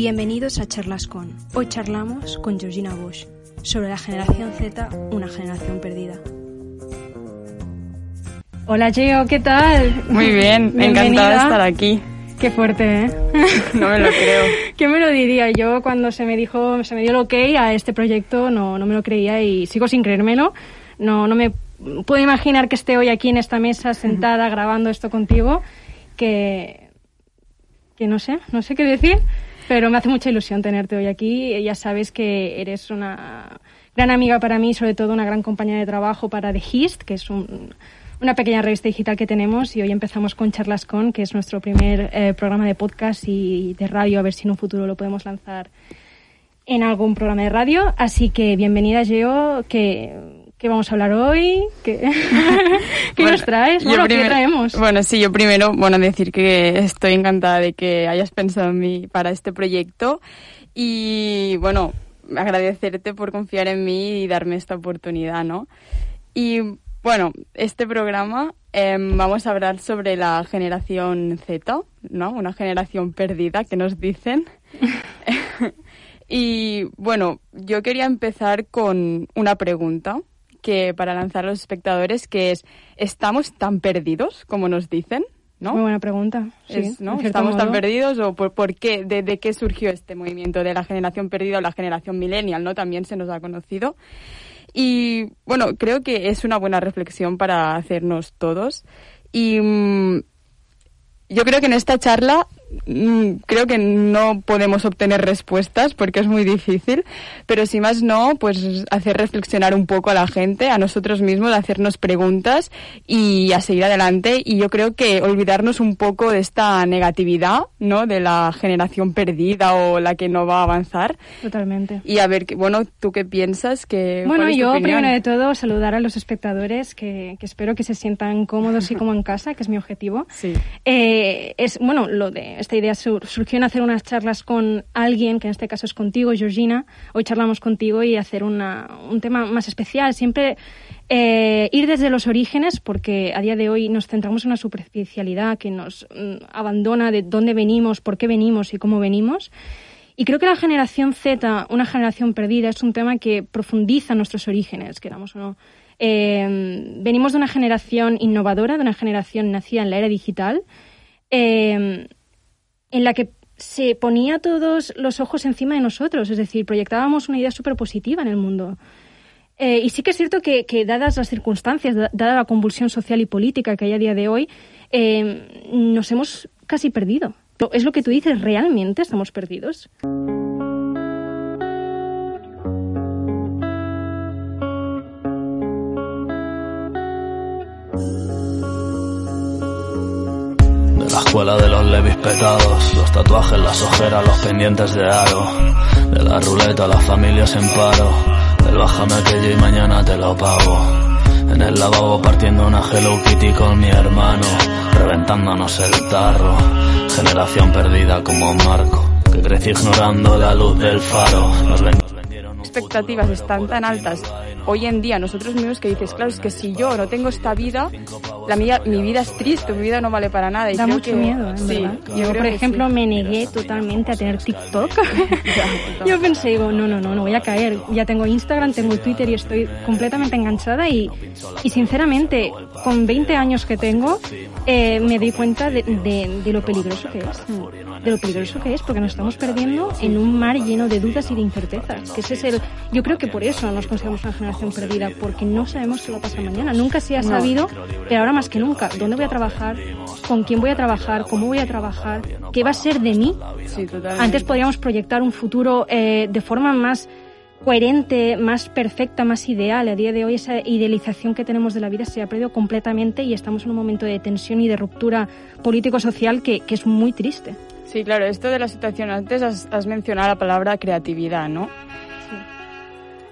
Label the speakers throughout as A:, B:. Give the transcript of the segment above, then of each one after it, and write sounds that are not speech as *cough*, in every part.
A: Bienvenidos a Charlas con. Hoy charlamos con Georgina Bush sobre la generación Z, una generación perdida. Hola Gio, ¿qué tal?
B: Muy bien, *laughs* encantada de estar aquí.
A: Qué fuerte, ¿eh? *laughs*
B: No me lo creo. *laughs*
A: ¿Quién me lo diría? Yo cuando se me dijo, se me dio el ok a este proyecto, no, no me lo creía y sigo sin creérmelo. No, no me puedo imaginar que esté hoy aquí en esta mesa sentada grabando esto contigo, que, que no sé, no sé qué decir, pero me hace mucha ilusión tenerte hoy aquí. Ya sabes que eres una gran amiga para mí, sobre todo una gran compañera de trabajo para The Hist, que es un, una pequeña revista digital que tenemos y hoy empezamos con Charlas Con, que es nuestro primer eh, programa de podcast y de radio, a ver si en un futuro lo podemos lanzar en algún programa de radio. Así que bienvenida, Geo, que, que vamos a hablar hoy, ¿qué, *laughs* ¿Qué nos traes? Bueno, ¿qué traemos?
B: Bueno, sí, yo primero, bueno, decir que estoy encantada de que hayas pensado en mí para este proyecto y, bueno, agradecerte por confiar en mí y darme esta oportunidad, ¿no? Y bueno, este programa em, vamos a hablar sobre la generación Z, ¿no? Una generación perdida que nos dicen. *laughs* *laughs* y bueno, yo quería empezar con una pregunta que para lanzar a los espectadores que es ¿estamos tan perdidos como nos dicen? ¿No?
A: Muy buena pregunta. Sí,
B: ¿no? ¿Estamos tan perdidos o por, qué? De, de, qué surgió este movimiento de la generación perdida o la generación millennial? ¿no? También se nos ha conocido. Y bueno, creo que es una buena reflexión para hacernos todos. Y mm, yo creo que en esta charla creo que no podemos obtener respuestas porque es muy difícil, pero si más no, pues hacer reflexionar un poco a la gente, a nosotros mismos, hacernos preguntas y a seguir adelante. Y yo creo que olvidarnos un poco de esta negatividad, ¿no? De la generación perdida o la que no va a avanzar.
A: Totalmente.
B: Y a ver, bueno, ¿tú qué piensas? Que,
A: bueno, yo primero de todo saludar a los espectadores que, que, espero que se sientan cómodos y como en casa, que es mi objetivo.
B: Sí.
A: Eh, es, bueno, lo de esta idea surgió en hacer unas charlas con alguien, que en este caso es contigo, Georgina. Hoy charlamos contigo y hacer una, un tema más especial. Siempre eh, ir desde los orígenes, porque a día de hoy nos centramos en una superficialidad que nos mm, abandona de dónde venimos, por qué venimos y cómo venimos. Y creo que la generación Z, una generación perdida, es un tema que profundiza nuestros orígenes, queramos o no. Eh, venimos de una generación innovadora, de una generación nacida en la era digital, eh, en la que se ponía todos los ojos encima de nosotros, es decir, proyectábamos una idea súper positiva en el mundo. Eh, y sí que es cierto que, dadas las circunstancias, dada la convulsión social y política que hay a día de hoy, eh, nos hemos casi perdido. Es lo que tú dices, ¿realmente estamos perdidos?
C: Escuela de los levis petados, los tatuajes, las ojeras, los pendientes de aro. De la ruleta, las familias en paro. Del bájame aquello y mañana te lo pago. En el lavabo partiendo una Hello Kitty con mi hermano. Reventándonos el tarro. Generación perdida como Marco. Que crecí ignorando la luz del faro. Nos
B: expectativas están tan altas hoy en día nosotros mismos que dices, claro, es que si yo no tengo esta vida, la mía, mi vida es triste, mi vida no vale para nada.
A: Y da mucho miedo, ¿eh? sí, Yo, por ejemplo, me negué totalmente a tener TikTok. *laughs* yo pensé, digo, no, no, no, no voy a caer. Ya tengo Instagram, tengo Twitter y estoy completamente enganchada y, y sinceramente, con 20 años que tengo, eh, me di cuenta de, de, de lo peligroso que es de lo peligroso que es, porque nos estamos perdiendo en un mar lleno de dudas y de incertezas. Que ese es el, yo creo que por eso nos consideramos una generación perdida, porque no sabemos qué va a pasar mañana. Nunca se ha sabido, pero ahora más que nunca, ¿dónde voy a trabajar? ¿Con quién voy a trabajar? ¿Cómo voy a trabajar? ¿Qué va a ser de mí? Antes podríamos proyectar un futuro eh, de forma más coherente, más perfecta, más ideal. A día de hoy esa idealización que tenemos de la vida se ha perdido completamente y estamos en un momento de tensión y de ruptura político-social que, que es muy triste.
B: Sí, claro, esto de la situación, antes has, has mencionado la palabra creatividad, ¿no?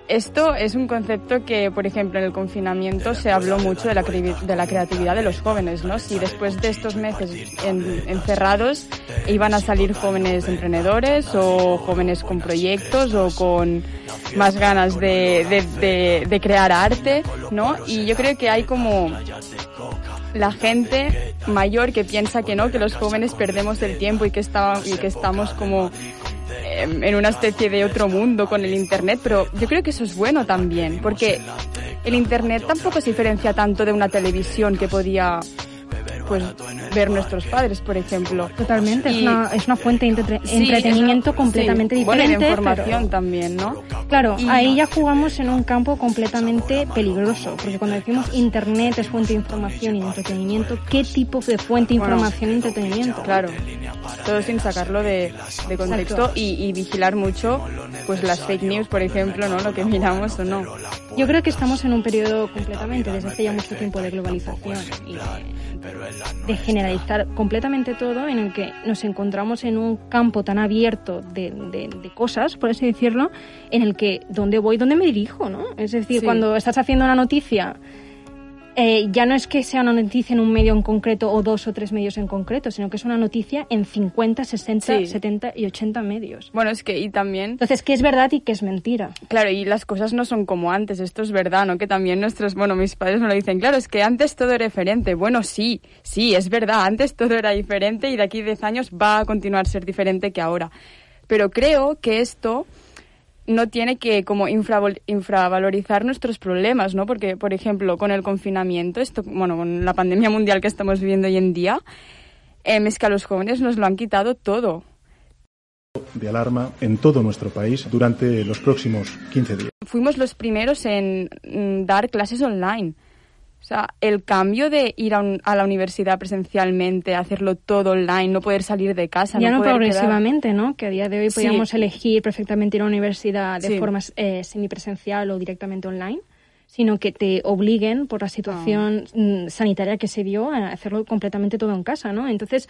B: Esto es un concepto que, por ejemplo, en el confinamiento se habló mucho de la, de la creatividad de los jóvenes, ¿no? Si después de estos meses encerrados iban a salir jóvenes emprendedores o jóvenes con proyectos o con más ganas de, de, de, crear arte, ¿no? Y yo creo que hay como la gente mayor que piensa que no, que los jóvenes perdemos el tiempo y que, está, y que estamos como en una especie de otro mundo con el Internet, pero yo creo que eso es bueno también, porque el Internet tampoco se diferencia tanto de una televisión que podía pues ver nuestros padres, por ejemplo.
A: Totalmente, es, una, es, una, fuente de entretenimiento completamente diferente.
B: Bueno, de información también, ¿no?
A: Claro, ahí ya jugamos en un campo completamente peligroso, porque cuando decimos Internet es fuente de información y entretenimiento, ¿qué tipo de fuente de información y entretenimiento?
B: Claro, todo sin sacarlo de, de contexto y, y, vigilar mucho pues las fake news, por ejemplo, ¿no? Lo que miramos o no.
A: Yo creo que estamos en un periodo completamente, desde hace ya mucho tiempo, de globalización y de, generalizar completamente todo, en el que nos encontramos en un campo tan abierto de, de, cosas, por así decirlo, en el que dónde voy, dónde me dirijo, ¿no? Es decir, cuando estás haciendo una noticia eh, ya no es que sea una noticia en un medio en concreto o dos o tres medios en concreto, sino que es una noticia en 50, 60, 70 y 80 medios.
B: Bueno, es que y también...
A: Entonces, ¿qué es verdad y qué es mentira?
B: Claro, y las cosas no son como antes, esto es verdad, ¿no? Que también nuestros, bueno, mis padres me lo dicen, claro, es que antes todo era diferente. Bueno, sí, sí, es verdad, antes todo era diferente y de aquí a 10 años va a continuar a ser diferente que ahora. Pero creo que esto no tiene que como infravalorizar nuestros problemas, ¿no? Porque, por ejemplo, con el confinamiento, esto, bueno, con la pandemia mundial que estamos viviendo hoy en día, eh, es que a los jóvenes nos lo han quitado todo.
D: De alarma en todo nuestro país durante los próximos 15 días.
B: Fuimos los primeros en mm, dar clases online. O sea, el cambio de ir a, la universidad presencialmente, hacerlo todo online, no poder salir de casa.
A: Ya no, progresivamente, ¿no? Que a día de hoy podíamos elegir perfectamente ir a la universidad de forma eh, semipresencial o directamente online, sino que te obliguen por la situación ah. mm, sanitaria que se dio a hacerlo completamente todo en casa, ¿no? Entonces,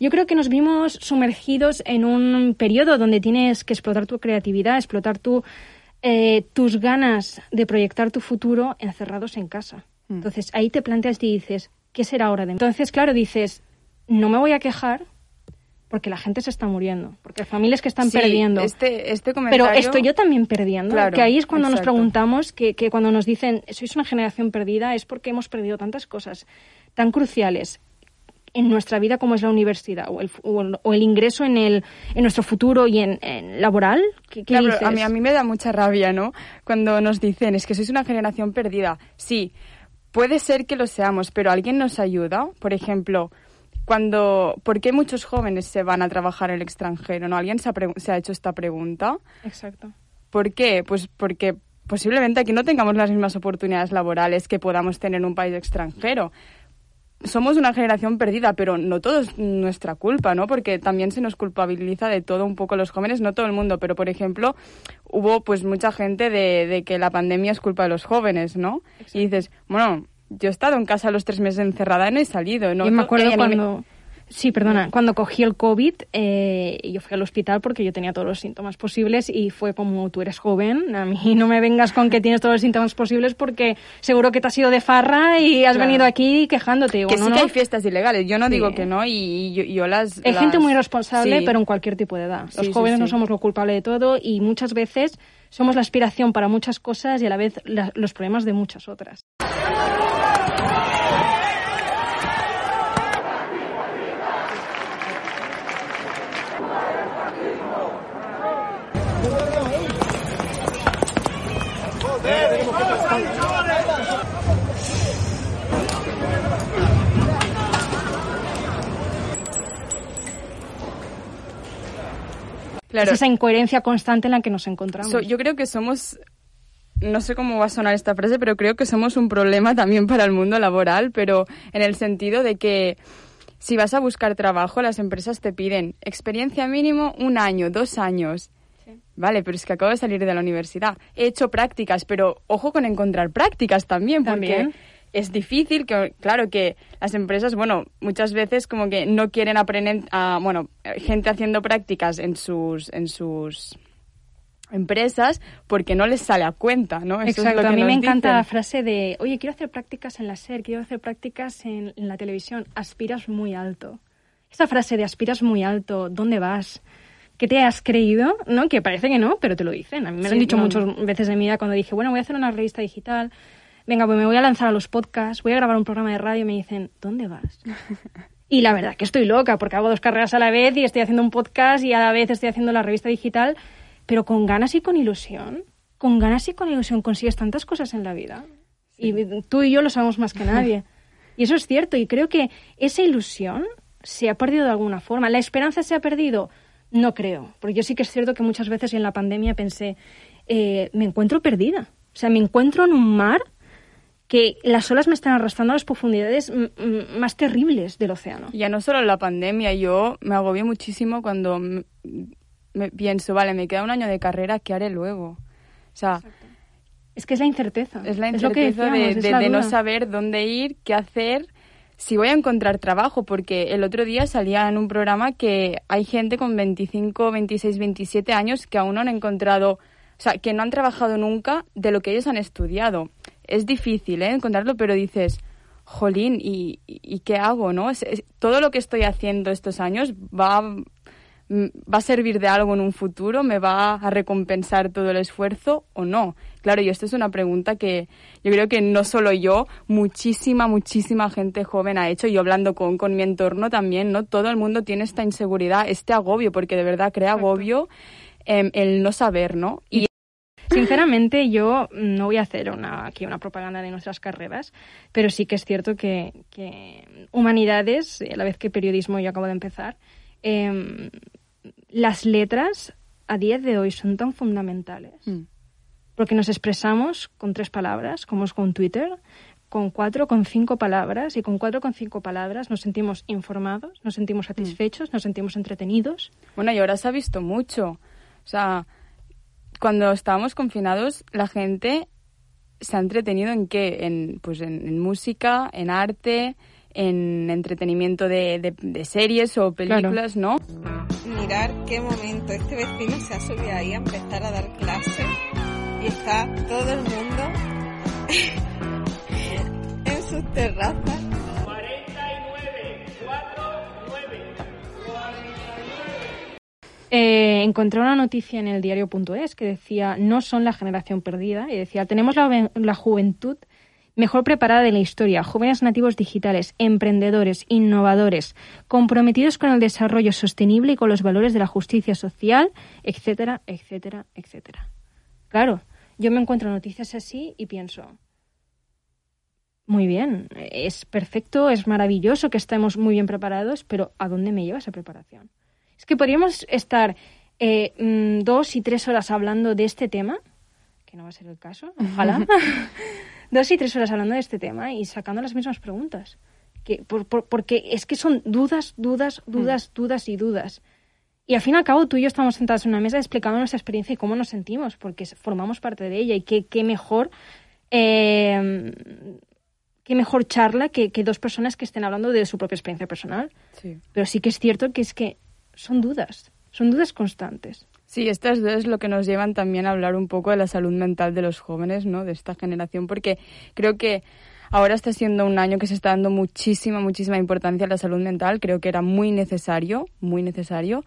A: yo creo que nos vimos sumergidos en un periodo donde tienes que explotar tu creatividad, explotar tu, eh, tus ganas de proyectar tu futuro encerrados en casa. Mm. Entonces ahí te planteas y dices, ¿qué será ahora de mí? Entonces, claro, dices, no me voy a quejar porque la gente se está muriendo, porque hay familias que están perdiendo.
B: Este, este comentario...
A: Pero estoy yo también perdiendo. que ahí es cuando nos preguntamos que, que cuando nos dicen, sois una generación perdida, es porque hemos perdido tantas cosas tan cruciales en nuestra vida como es la universidad o el, o el, ingreso en, el, en nuestro futuro y en, laboral? ¿Qué,
B: claro, A, mí, a mí me da mucha rabia, ¿no? Cuando nos dicen, es que sois una generación perdida. Sí, Puede ser que lo seamos, pero ¿alguien nos ayuda? Por ejemplo, cuando, ¿por qué muchos jóvenes se van a trabajar en el extranjero? ¿No? ¿Alguien se ha, se ha hecho esta pregunta?
A: Exacto.
B: ¿Por qué? Pues porque posiblemente aquí no tengamos las mismas oportunidades laborales que podamos tener en un país extranjero. Somos una generación perdida, pero no todo es nuestra culpa, ¿no? Porque también se nos culpabiliza de todo un poco los jóvenes, no todo el mundo, pero por ejemplo, hubo pues mucha gente de, que la pandemia es culpa de los jóvenes, ¿no? Y dices, bueno, yo he estado en casa los tres meses encerrada y no he salido. ¿no?
A: me acuerdo cuando... Sí, perdona, cuando cogí el COVID, eh, yo fui al hospital porque yo tenía todos los síntomas posibles y fue como, tú eres joven, a mí *laughs* no me vengas con que tienes todos los síntomas posibles porque seguro que te has ido de farra y has venido aquí quejándote.
B: Que
A: sí
B: que hay fiestas ilegales, yo no digo que no y, yo, las...
A: Hay gente muy responsable, pero en cualquier tipo de edad. Los jóvenes no somos lo culpable de todo y muchas veces somos la aspiración para muchas cosas y a la vez los problemas de muchas otras. Es esa incoherencia constante en la que nos encontramos.
B: yo creo que somos, no sé cómo va a sonar esta frase, pero creo que somos un problema también para el mundo laboral, pero en el sentido de que si vas a buscar trabajo, las empresas te piden experiencia mínimo un año, dos años. Vale, pero es que acabo de salir de la universidad. He hecho prácticas, pero ojo con encontrar prácticas también, porque es difícil, que claro que las empresas, bueno, muchas veces como que no quieren aprender, a, bueno, gente haciendo prácticas en sus, en sus empresas porque no les sale a cuenta, ¿no?
A: Exacto, a mí me encanta la frase de, oye, quiero hacer prácticas en la SER, quiero hacer prácticas en, la televisión, aspiras muy alto. Esa frase de aspiras muy alto, ¿dónde vas? ¿Qué te has creído? ¿No? Que parece que no, pero te lo dicen. A mí me lo han dicho muchas veces en mi vida cuando dije, bueno, voy a hacer una revista digital, venga, pues me voy a lanzar a los podcasts, voy a grabar un programa de radio y me dicen, ¿dónde vas? *laughs* Y la verdad que estoy loca porque hago dos carreras a la vez y estoy haciendo un podcast y a la vez estoy haciendo la revista digital, pero con ganas y con ilusión, con ganas y con ilusión consigues tantas cosas en la vida. Y tú y yo lo sabemos más que nadie. *laughs* Y eso es cierto y creo que esa ilusión se ha perdido de alguna forma. ¿La esperanza se ha perdido? No creo, porque yo sí que es cierto que muchas veces en la pandemia pensé, eh, me encuentro perdida. O sea, me encuentro en un mar que las olas me están arrastrando a las profundidades más terribles del océano.
B: Ya no solo la pandemia, yo me agobié muchísimo cuando me pienso, vale, me queda un año de carrera, ¿qué haré luego? O sea,
A: es que es la incerteza.
B: Es la incerteza de, no saber dónde ir, qué hacer, si voy a encontrar trabajo, porque el otro día salía en un programa que hay gente con 25, 26, 27 años que aún no han encontrado, o sea, que no han trabajado nunca de lo que ellos han estudiado es difícil ¿eh? encontrarlo, pero dices, jolín, ¿y, y qué hago? no Todo lo que estoy haciendo estos años va, va a servir de algo en un futuro, me va a recompensar todo el esfuerzo o no. Claro, y esto es una pregunta que yo creo que no solo yo, muchísima, muchísima gente joven ha hecho, yo hablando con, con mi entorno también, ¿no? Todo el mundo tiene esta inseguridad, este agobio, porque de verdad crea agobio em, el no saber, ¿no? Y
A: Sinceramente, yo no voy a hacer una, aquí una propaganda de nuestras carreras, pero sí que es cierto que, humanidades, a la vez que periodismo yo acabo de empezar, em, las letras a día de hoy son tan fundamentales. Mm. Porque nos expresamos con tres palabras, como es con Twitter, con cuatro, con cinco palabras, y con cuatro, con cinco palabras nos sentimos informados, nos sentimos mm. satisfechos, nos sentimos entretenidos.
B: Bueno, y ahora se ha visto mucho. O sea, cuando estábamos confinados, la gente se ha entretenido en qué? En, pues en, música, en arte, en entretenimiento de, de, series o películas, ¿no?
E: Mirar qué momento este vecino se ha subido ahí a empezar a dar clases y está todo el mundo *laughs* en sus terrazas
A: Eh, encontré una noticia en el diario.es que decía, no son la generación perdida, y decía, tenemos la, juventud mejor preparada de la historia, jóvenes nativos digitales, emprendedores, innovadores, comprometidos con el desarrollo sostenible y con los valores de la justicia social, etcétera, etcétera, etcétera. Claro, yo me encuentro noticias así y pienso, muy bien, es perfecto, es maravilloso que estemos muy bien preparados, pero ¿a dónde me lleva esa preparación? Es que podríamos estar eh, mm, dos y tres horas hablando de este tema, que no va a ser el caso, ojalá, *laughs* dos y tres horas hablando de este tema y sacando las mismas preguntas. Que, porque es que son dudas, dudas, dudas, mm. dudas y dudas. Y al fin y al cabo tú y yo estamos sentados en una mesa explicando nuestra experiencia y cómo nos sentimos, porque formamos parte de ella y qué, qué mejor... Eh, qué mejor charla que, que, dos personas que estén hablando de su propia experiencia personal. Sí. Pero sí que es cierto que es que son dudas, son dudas constantes.
B: Sí, estas dudas es lo que nos llevan también a hablar un poco de la salud mental de los jóvenes, ¿no? De esta generación, porque creo que ahora está siendo un año que se está dando muchísima, muchísima importancia a la salud mental. Creo que era muy necesario, muy necesario.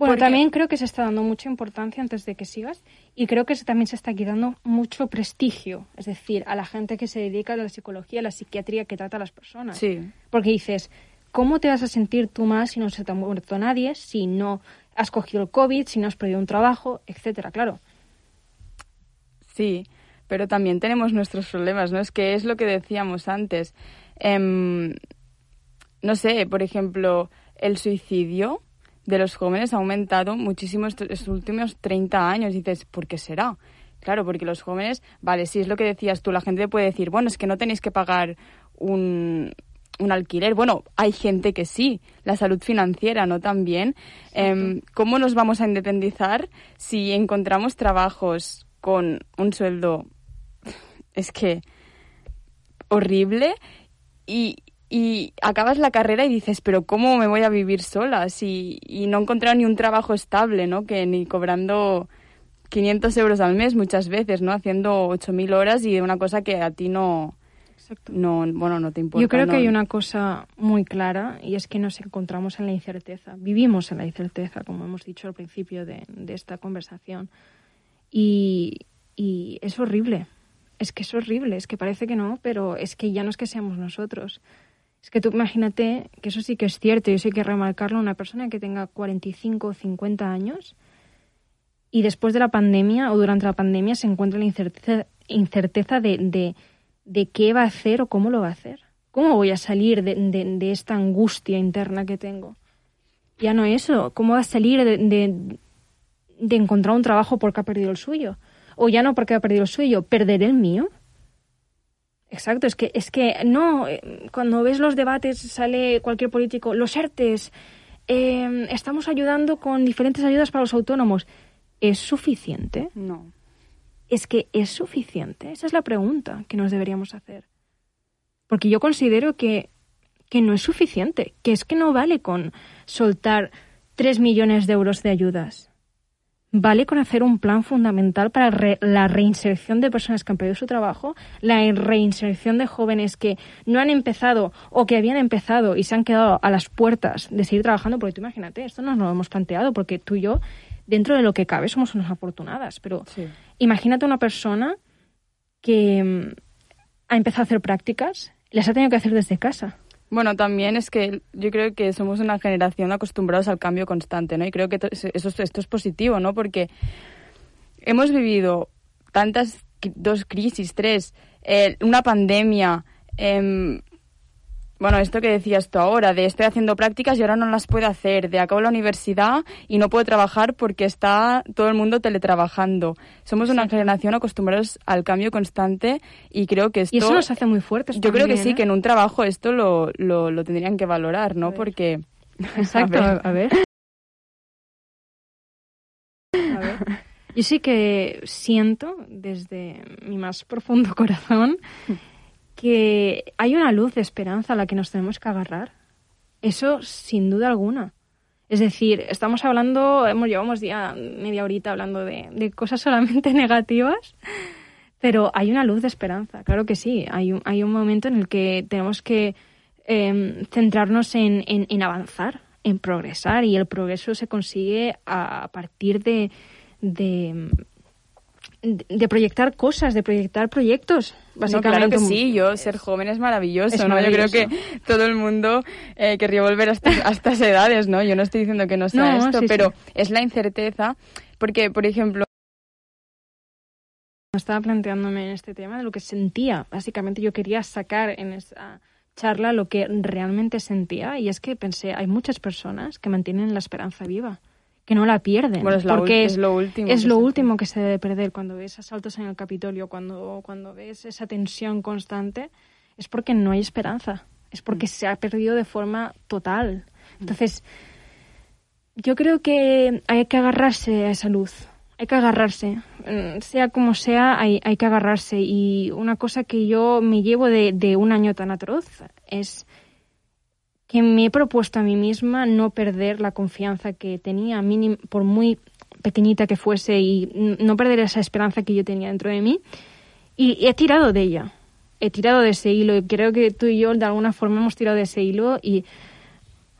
A: Bueno, también creo que se está dando mucha importancia antes de que sigas y creo que también se está quitando mucho prestigio, es decir, a la gente que se dedica a la psicología, a la psiquiatría que trata a las personas.
B: Sí.
A: Porque dices, ¿Cómo te vas a sentir tú más si no se te ha muerto nadie, si no has cogido el COVID, si no has perdido un trabajo, etcétera? Claro.
B: Sí, pero también tenemos nuestros problemas, ¿no? Es que es lo que decíamos antes. Em, no sé, por ejemplo, el suicidio de los jóvenes ha aumentado muchísimo estos últimos 30 años. Dices, ¿por qué será? Claro, porque los jóvenes, vale, sí es lo que decías tú, la gente puede decir, bueno, es que no tenéis que pagar un, un alquiler. Bueno, hay gente que sí, la salud financiera, ¿no? También. Em, ¿Cómo nos vamos a independizar si encontramos trabajos con un sueldo? Es que horrible y, y acabas la carrera y dices, pero ¿cómo me voy a vivir sola? Si, y no he encontrado ni un trabajo estable, ¿no? Que ni cobrando 500 euros al mes muchas veces, ¿no? Haciendo 8.000 horas y una cosa que a ti no, no, bueno, no te importa.
A: Yo creo
B: ¿no?
A: que hay una cosa muy clara y es que nos encontramos en la incerteza. Vivimos en la incerteza, como hemos dicho al principio de, de esta conversación. Y, y es horrible. Es que es horrible. Es que parece que no, pero es que ya no es que seamos nosotros. Es que tú imagínate que eso sí que es cierto y eso hay que remarcarlo. Una persona que tenga 45 o 50 años y después de la pandemia o durante la pandemia se encuentra la incerteza, incerteza de, de, de, qué va a hacer o cómo lo va a hacer. ¿Cómo voy a salir de, de, esta angustia interna que tengo? Ya no eso. ¿Cómo va a salir de, de, encontrar un trabajo porque ha perdido el suyo? O ya no porque ha perdido el suyo, ¿perderé el mío? Exacto, es que, es que no, cuando ves los debates sale cualquier político, los ERTES, eh, estamos ayudando con diferentes ayudas para los autónomos. ¿Es suficiente?
B: No.
A: Es que es suficiente. Esa es la pregunta que nos deberíamos hacer. Porque yo considero que, que no es suficiente, que es que no vale con soltar tres millones de euros de ayudas. Vale con hacer un plan fundamental para re la reinserción de personas que han perdido su trabajo, la reinserción de jóvenes que no han empezado o que habían empezado y se han quedado a las puertas de seguir trabajando, porque tú imagínate, esto no nos lo hemos planteado, porque tú y yo dentro de lo que cabe somos unas afortunadas, pero sí. Imagínate una persona que mm, ha empezado a hacer prácticas, las ha tenido que hacer desde casa.
B: Bueno, también es que yo creo que somos una generación acostumbrados al cambio constante, ¿no? Y creo que eso, esto es positivo, ¿no? Porque hemos vivido tantas, dos crisis, tres, eh, una pandemia, eh, bueno, esto que decías tú ahora, de estoy haciendo prácticas y ahora no las puedo hacer, de acabo la universidad y no puedo trabajar porque está todo el mundo teletrabajando. Somos una sí. generación acostumbrados al cambio constante y creo que esto...
A: Y eso nos hace muy fuertes
B: Yo
A: también,
B: creo que sí,
A: ¿eh?
B: que en un trabajo esto lo, lo, lo tendrían que valorar, ¿no? Porque... *laughs*
A: Exacto, a ver. A ver. A ver. Yo sí que siento desde mi más profundo corazón *laughs* que hay una luz de esperanza a la que nos tenemos que agarrar. Eso sin duda alguna. Es decir, estamos hablando, hemos llevamos ya media horita hablando de, de, cosas solamente *laughs* negativas, pero hay una luz de esperanza, claro que sí. Hay un, hay un momento en el que tenemos que eh, centrarnos en, en, avanzar, en progresar, y el progreso se consigue a partir de de proyectar cosas, de proyectar proyectos, básicamente.
B: No, claro que sí, yo ser joven es maravilloso,
A: es
B: ¿no?
A: maravilloso.
B: Yo creo que todo el mundo eh, querría volver a estas, a estas, edades, ¿no? Yo no estoy diciendo que no sea
A: no,
B: esto,
A: sí,
B: pero
A: sí.
B: es la incerteza, porque, por ejemplo...
A: Estaba planteándome en este tema de lo que sentía. Básicamente yo quería sacar en esa charla lo que realmente sentía y es que pensé, hay muchas personas que mantienen la esperanza viva que no la pierden.
B: Bueno, es, la
A: porque
B: es, lo último.
A: Es lo último que se debe perder cuando ves asaltos en el Capitolio, cuando, cuando ves esa tensión constante, es porque no hay esperanza, es porque mm. se ha perdido de forma total. Entonces, yo creo que hay que agarrarse a esa luz, hay que agarrarse, sea como sea, hay, hay que agarrarse. Y una cosa que yo me llevo de, de un año tan atroz es que me he propuesto a mí misma no perder la confianza que tenía, por muy pequeñita que fuese, y no perder esa esperanza que yo tenía dentro de mí. Y he tirado de ella, he tirado de ese hilo, y creo que tú y yo de alguna forma hemos tirado de ese hilo y...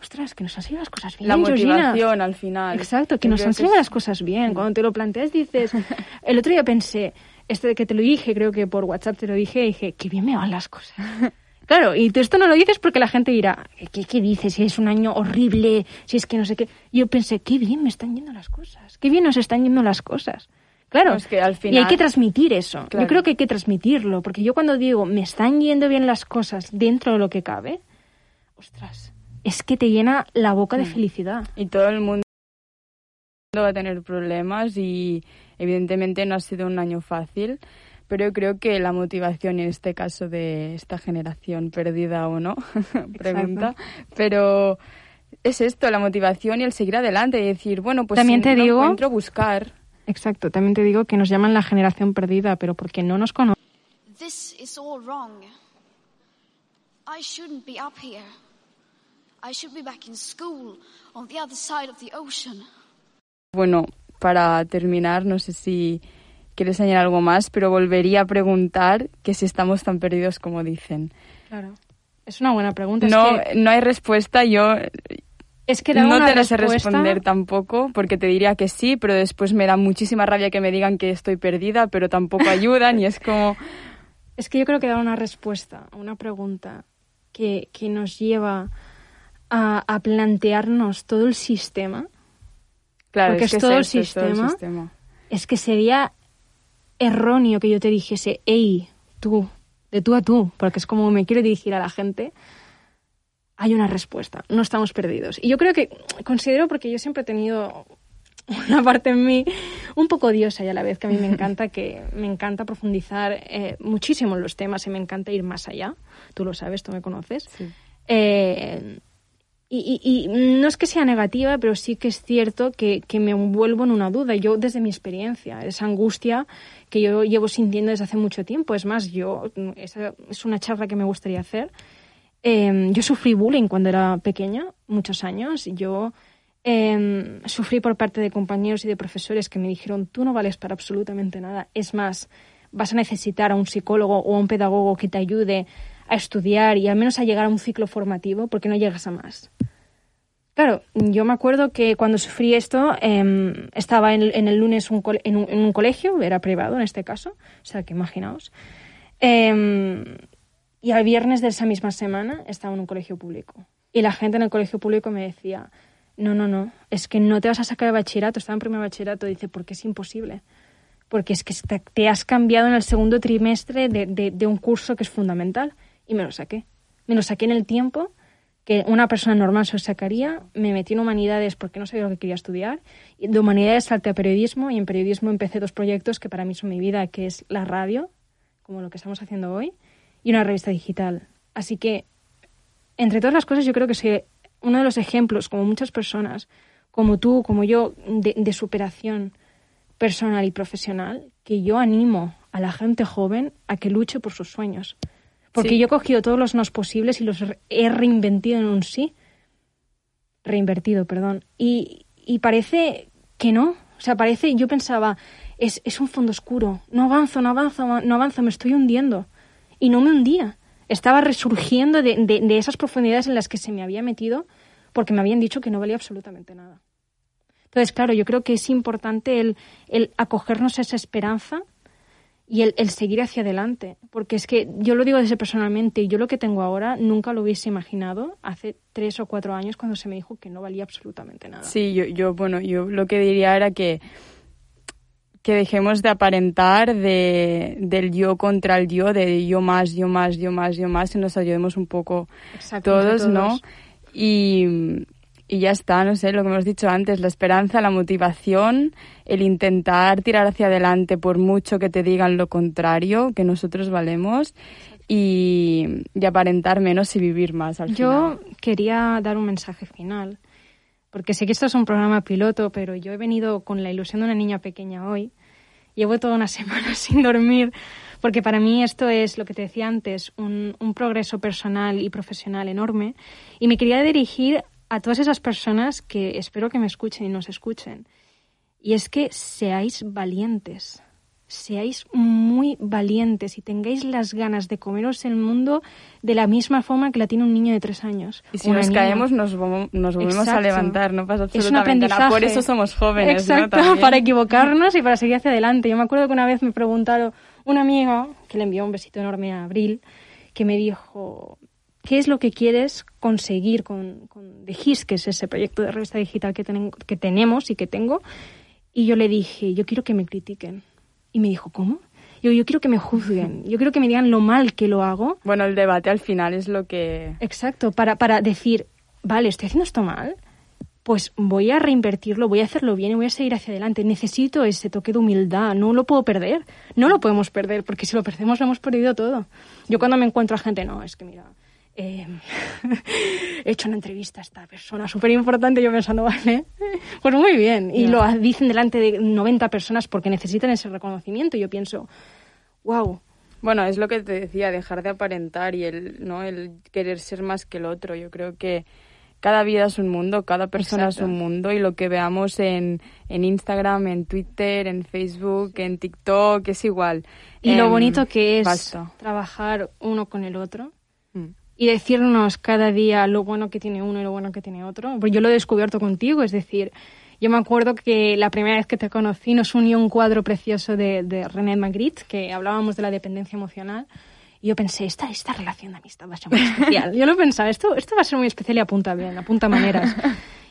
A: Ostras, que nos han salido las cosas bien,
B: La motivación
A: Georgina.
B: al final.
A: Exacto, que
B: Yo
A: nos han salido
B: es-
A: las cosas bien. Cuando te lo planteas dices... *laughs* El otro día pensé, este que te lo dije, creo que por WhatsApp te lo dije, dije, qué bien me van las cosas. *laughs* Claro, y tú esto no lo dices porque la gente dirá, ¿qué, qué dices? Si es un año horrible, si es que no sé qué. Yo pensé, qué bien me están yendo las cosas, qué bien nos están yendo las cosas. Claro,
B: es que al
A: y hay
B: final-
A: que transmitir eso.
B: Claro.
A: Yo creo que hay que transmitirlo, porque yo cuando digo, me están yendo bien las cosas dentro de lo que cabe, ostras, es que te llena la boca
B: Mm.
A: de felicidad.
B: y todo el mundo va a tener problemas y evidentemente no ha sido un año fácil, pero yo creo que la motivación en este caso de esta generación perdida o no, *laughs* pregunta, pero es esto, la motivación y el seguir adelante y decir, bueno, pues
A: También
B: si
A: te
B: no
A: digo-
B: encuentro buscar.
A: Exacto, también te digo que nos llaman la generación perdida, pero porque no nos conocen.
F: This is all wrong. I shouldn't be up here. I should be back in school on the other side of the ocean.
B: Bueno, para terminar, no sé si quieres añadir algo más, pero volvería a preguntar que si estamos tan perdidos como dicen.
A: Claro. Es una buena pregunta.
B: No,
A: es que,
B: no hay respuesta. Yo
A: es que
B: no te la sé responder tampoco, porque te diría que sí, pero después me da muchísima rabia que me digan que estoy perdida, pero tampoco ayudan y es como...
A: Es que yo creo que dar una respuesta a una pregunta que, que nos lleva a, a plantearnos todo el sistema,
B: Claro,
A: Porque
B: es que
A: es todo el
B: esto, es todo el
A: sistema.
B: sistema.
A: es que sería erróneo que yo te dijese, hey, tú, de tú a tú, porque es como me quiero dirigir a la gente, hay una respuesta, no estamos perdidos. Y yo creo que, considero, porque yo siempre he tenido una parte en mí un poco odiosa y a la vez que a mí me *laughs* encanta, que me encanta profundizar eh, muchísimo en los temas y me encanta ir más allá, tú lo sabes, tú me conoces.
B: Sí.
A: Eh, y, y- y no es que sea negativa, pero sí que es cierto que, que me envuelvo en una duda. Yo, desde mi experiencia, esa angustia que yo llevo sintiendo desde hace mucho tiempo. Es más, yo, esa es una charla que me gustaría hacer. Eh, yo sufrí bullying cuando era pequeña, muchos años. Yo eh, sufrí por parte de compañeros y de profesores que me dijeron, tú no vales para absolutamente nada. Es más, vas a necesitar a un psicólogo o a un pedagogo que te ayude a estudiar y al menos a llegar a un ciclo formativo porque no llegas a más. Claro, yo me acuerdo que cuando sufrí esto eh, estaba en, el lunes un en, un, colegio, era privado en este caso, o sea que imaginaos. Eh, y al viernes de esa misma semana estaba en un colegio público. Y la gente en el colegio público me decía, no, no, no, es que no te vas a sacar de bachillerato, estaba en primer bachillerato, dice, porque es imposible. Porque es que te, has cambiado en el segundo trimestre de un curso que es fundamental. Y me lo saqué. Me lo saqué en el tiempo que una persona normal se sacaría, me metí en humanidades porque no sabía lo que quería estudiar, de humanidades salté a periodismo y en periodismo empecé dos proyectos que para mí son mi vida, que es la radio, como lo que estamos haciendo hoy, y una revista digital. Así que, entre todas las cosas, yo creo que soy uno de los ejemplos, como muchas personas, como tú, como yo, de superación personal y profesional, que yo animo a la gente joven a que luche por sus sueños. Porque sí. yo he cogido todos los nos posibles y los he reinventido en un sí. Reinvertido, perdón. Y, y parece que no. O sea, parece, yo pensaba, es, es un fondo oscuro. No avanzo, no avanzo, no avanzo, me estoy hundiendo. Y no me hundía. Estaba resurgiendo de, de, de esas profundidades en las que se me había metido porque me habían dicho que no valía absolutamente nada. Entonces, claro, yo creo que es importante el, el acogernos a esa esperanza y el, el, seguir hacia adelante. Porque es que yo lo digo desde personalmente, yo lo que tengo ahora nunca lo hubiese imaginado hace tres o cuatro años cuando se me dijo que no valía absolutamente nada.
B: Sí, yo, yo bueno, yo lo que diría era que que dejemos de aparentar de, del yo contra el yo, de yo más, yo más, yo más, yo más, y nos ayudemos un poco todos,
A: todos,
B: ¿no? Y, y ya está, no sé, lo que hemos dicho antes, la esperanza, la motivación, el intentar tirar hacia adelante por mucho que te digan lo contrario, que nosotros valemos, y, y aparentar menos y vivir más al
A: Yo
B: final.
A: quería dar un mensaje final, porque sé que esto es un programa piloto, pero yo he venido con la ilusión de una niña pequeña hoy. Llevo toda una *laughs* semana sin dormir, porque para mí esto es, lo que te decía antes, un, un progreso personal y profesional enorme. Y me quería dirigir a todas esas personas que espero que me escuchen y nos escuchen. Y es que seáis valientes, seáis muy valientes y tengáis las ganas de comeros el mundo de la misma forma que la tiene un niño de tres años.
B: Y si nos
A: niña.
B: caemos nos, nos volvemos
A: Exacto.
B: a levantar, no pasa
A: Es un
B: absolutamente nada.
A: aprendizaje.
B: Por eso somos jóvenes,
A: Exacto, para equivocarnos y para seguir hacia adelante. Yo me acuerdo que una vez me preguntaron una amiga, que le envió un besito enorme a Abril, que me dijo, ¿qué es lo que quieres conseguir con, con The His, que es ese proyecto de revista digital que, ten, que tenemos y que tengo? Y yo le dije, yo quiero que me critiquen. Y me dijo, ¿cómo? Yo, yo quiero que me juzguen, yo quiero que me digan lo mal que lo hago.
B: Bueno, el debate al final es lo que...
A: Exacto, para, para decir, vale, estoy haciendo esto mal, pues voy a reinvertirlo, voy a hacerlo bien y voy a seguir hacia adelante. Necesito ese toque de humildad, no lo puedo perder, no lo podemos perder, porque si lo perdemos lo hemos perdido todo. Yo cuando me encuentro a gente, no, es que mira, eh, *laughs* he hecho una entrevista a esta persona súper importante, yo pensando, vale, *laughs* pues muy bien. Y yeah. lo dicen delante de 90 personas porque necesitan ese reconocimiento. Y yo pienso, wow,
B: Bueno, es lo que te decía, dejar de aparentar y el, ¿no? el querer ser más que el otro. Yo creo que cada vida es un mundo, cada persona es un mundo y lo que veamos en, en Instagram, en Twitter, en Facebook, en TikTok, es igual.
A: Y lo
B: Em,
A: bonito que es
B: basta.
A: trabajar uno con el otro. Y decirnos cada día lo bueno que tiene uno y lo bueno que tiene otro. Pues yo lo he descubierto contigo, es decir, yo me acuerdo que la primera vez que te conocí nos unió un cuadro precioso de, de René Magritte, que hablábamos de la dependencia emocional. Y yo pensé, esta, esta relación de amistad va a ser muy especial. *laughs* Yo lo pensaba, esto, esto va a ser muy especial y apunta bien, apunta maneras. *laughs*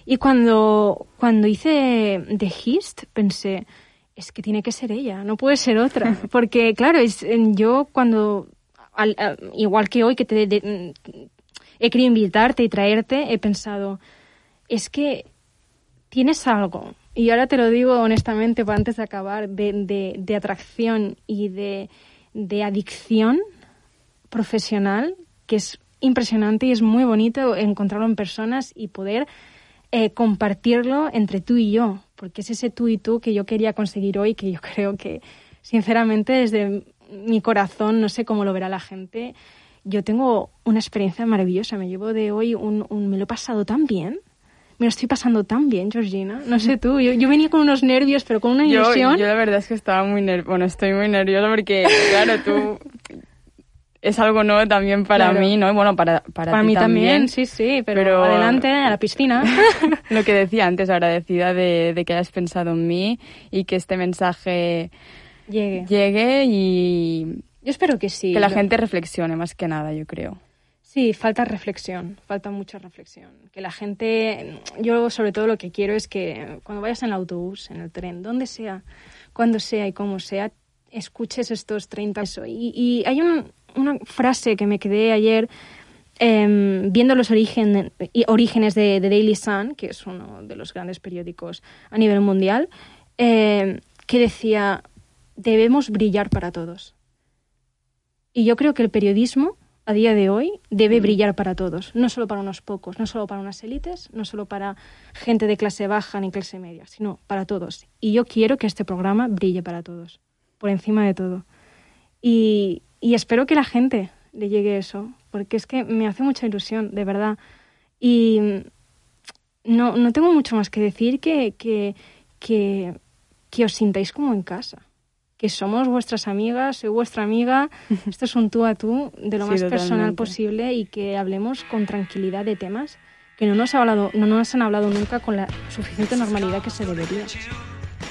A: Y cuando, cuando hice The Hist, pensé, es que tiene que ser ella, no puede ser otra. *laughs* Porque, claro, es, yo cuando, al- a- igual que hoy que te de- he querido invitarte y traerte, he pensado, es que tienes algo, y ahora te lo digo honestamente para antes de acabar, de, de- de atracción y de, de adicción profesional que es impresionante y es muy bonito encontrarlo en personas y poder eh, compartirlo entre tú y yo, porque es ese tú y tú que yo quería conseguir hoy, que yo *laughs* creo que, sinceramente, desde mi corazón, no sé cómo lo verá la gente, yo tengo una experiencia maravillosa. Me llevo de hoy un, un- me lo he pasado tan bien. Me lo estoy pasando tan bien, Georgina. No sé tú, yo, yo venía con unos nervios, pero con una
B: Yo,
A: ilusión.
B: yo la verdad es que estaba muy nerviosa, bueno, estoy muy nerviosa porque, claro, tú es algo nuevo también para
A: Claro.
B: mí, ¿no? Bueno, para, para,
A: Para
B: ti
A: mí también,
B: también.
A: sí, sí, pero,
B: pero-
A: adelante a la piscina. *laughs*
B: Lo que decía antes, agradecida de, de que hayas pensado en mí y que este mensaje
A: Llegue.
B: llegue y
A: Yo espero que sí.
B: que la
A: Yo-
B: gente reflexione más que nada, yo creo.
A: Sí, falta reflexión, falta mucha reflexión. Que la gente, yo sobre todo lo que quiero es que cuando vayas en el autobús, en el tren, donde sea, cuando sea y como sea, escuches estos 30 eso. Y, y hay un- una frase que me quedé ayer em, viendo los origen- orígenes de, de Daily Sun, que es uno de los grandes periódicos a nivel mundial, em, que decía, debemos brillar para todos. Y yo creo que el periodismo a día de hoy debe brillar para todos, no solo para unos pocos, no solo para unas élites, no solo para gente de clase baja ni clase media, sino para todos. Y yo quiero que este programa brille para todos, por encima de todo. Y, y espero que la gente le llegue eso, porque es que me hace mucha ilusión, de verdad. Y no, no tengo mucho más que decir que, que, que, que os sintáis como en casa que somos vuestras amigas, soy vuestra amiga, *laughs* esto es un tú a tú de lo
B: Sí,
A: más personal
B: totalmente.
A: posible y que hablemos con tranquilidad de temas que no nos, ha hablado, no nos han hablado nunca con la suficiente normalidad que se debería.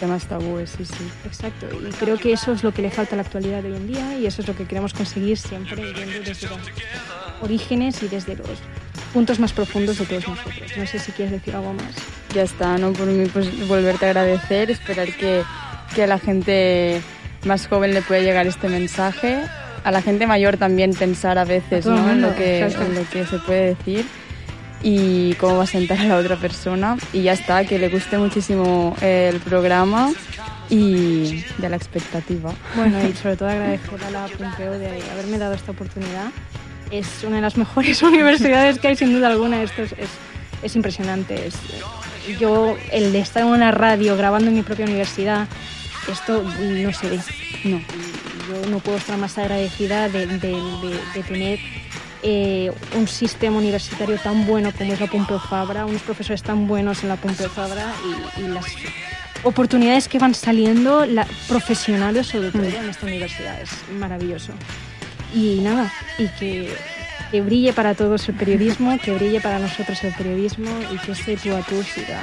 B: Temas tabúes, sí, sí.
A: Exacto, y creo que eso es lo que le falta a la actualidad de hoy en día y eso es lo que queremos conseguir siempre viendo desde los orígenes y desde los puntos más profundos de todos nosotros. No sé si quieres decir algo más.
B: Ya está, ¿no? Por mí, pues volverte a agradecer, esperar que, que la gente más joven le pueda llegar este mensaje. A la gente mayor también pensar a veces
A: A
B: ¿no? en, lo que,
A: exacto.
B: en lo que se puede decir y cómo va a sentar a la otra persona. Y ya está, que le guste muchísimo el programa y de la expectativa.
A: Bueno, y *laughs* sobre todo agradecer a la Pompeo de haberme dado esta oportunidad. Es una de las mejores *laughs* universidades que hay, sin duda alguna. Esto es, es, es impresionante. Es- yo, el de estar en una radio grabando en mi propia universidad, esto no se ve.
B: No.
A: Yo no puedo estar más agradecida de, tener eh, un sistema universitario tan bueno como es la Pompeu Fabra, unos profesores tan buenos en la Pompeu Fabra y, las oportunidades que van saliendo, profesionales sobre todo en esta universidad. Es maravilloso. Y nada, y que, que brille para todos el periodismo, que brille para nosotros el periodismo y que este tú a tú siga,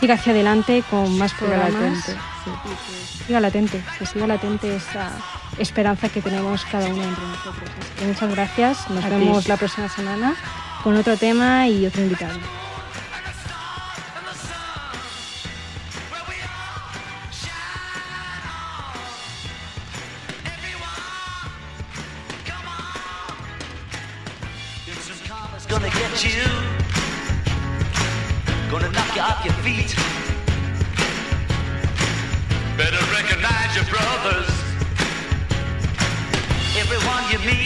A: siga hacia adelante con más
B: Siga
A: programas.
B: latente, sí.
A: Siga latente, que siga latente esa esperanza que tenemos cada uno entre nosotros. Así que muchas gracias, nos
B: A ti.
A: vemos la próxima semana con otro tema y otro invitado.
G: Off your feet. Better recognize your brothers. Everyone you meet.